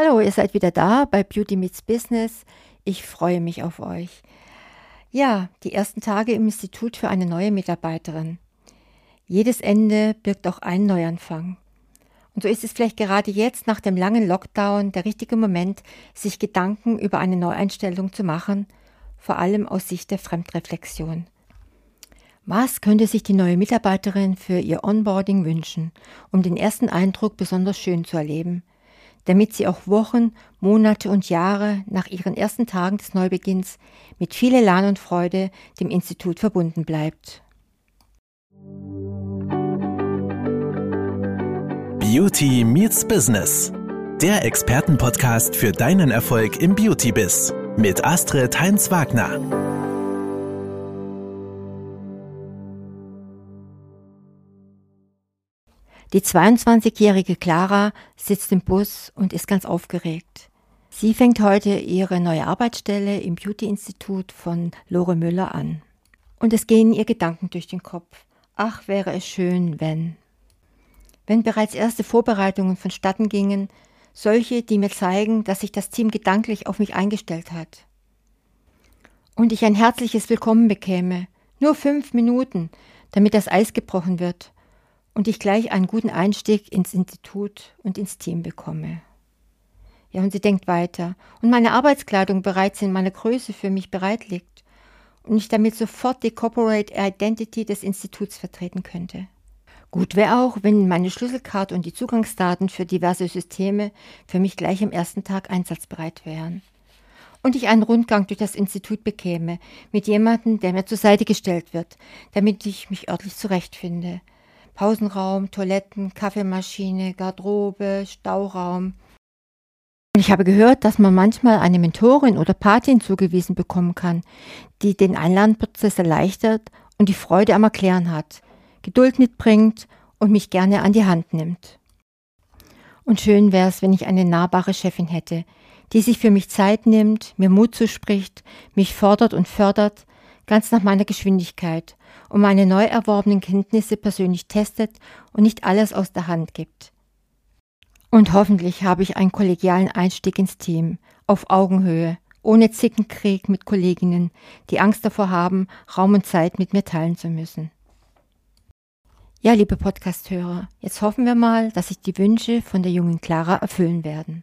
Hallo, ihr seid wieder da bei Beauty Meets Business. Ich freue mich auf euch. Ja, die ersten Tage im Institut für eine neue Mitarbeiterin. Jedes Ende birgt auch einen Neuanfang. Und so ist es vielleicht gerade jetzt nach dem langen Lockdown der richtige Moment, sich Gedanken über eine Neueinstellung zu machen, vor allem aus Sicht der Fremdreflexion. Was könnte sich die neue Mitarbeiterin für ihr Onboarding wünschen, um den ersten Eindruck besonders schön zu erleben? Damit sie auch Wochen, Monate und Jahre nach ihren ersten Tagen des Neubeginns mit viel Elan und Freude dem Institut verbunden bleibt. Beauty Meets Business. Der Expertenpodcast für deinen Erfolg im Beauty-Biz mit Astrid Heinz-Wagner. Die 22-jährige Clara sitzt im Bus und ist ganz aufgeregt. Sie fängt heute ihre neue Arbeitsstelle im Beauty-Institut von Lore Müller an. Und es gehen ihr Gedanken durch den Kopf. Ach, wäre es schön, wenn. Wenn bereits erste Vorbereitungen vonstatten gingen, solche, die mir zeigen, dass sich das Team gedanklich auf mich eingestellt hat. Und ich ein herzliches Willkommen bekäme, nur fünf Minuten, damit das Eis gebrochen wird und ich gleich einen guten Einstieg ins Institut und ins Team bekomme. Ja, und sie denkt weiter. Und meine Arbeitskleidung bereits in meiner Größe für mich bereit liegt und ich damit sofort die Corporate Identity des Instituts vertreten könnte. Gut wäre auch, wenn meine Schlüsselkarte und die Zugangsdaten für diverse Systeme für mich gleich am ersten Tag einsatzbereit wären. Und ich einen Rundgang durch das Institut bekäme mit jemandem, der mir zur Seite gestellt wird, damit ich mich örtlich zurechtfinde, Pausenraum, Toiletten, Kaffeemaschine, Garderobe, Stauraum. Und ich habe gehört, dass man manchmal eine Mentorin oder Patin zugewiesen bekommen kann, die den Einlernprozess erleichtert und die Freude am Erklären hat, Geduld mitbringt und mich gerne an die Hand nimmt. Und schön wäre es, wenn ich eine nahbare Chefin hätte, die sich für mich Zeit nimmt, mir Mut zuspricht, mich fordert und fördert, ganz nach meiner Geschwindigkeit und meine neu erworbenen Kenntnisse persönlich testet und nicht alles aus der Hand gibt. Und hoffentlich habe ich einen kollegialen Einstieg ins Team, auf Augenhöhe, ohne Zickenkrieg mit Kolleginnen, die Angst davor haben, Raum und Zeit mit mir teilen zu müssen. Ja, liebe Podcasthörer, jetzt hoffen wir mal, dass sich die Wünsche von der jungen Clara erfüllen werden.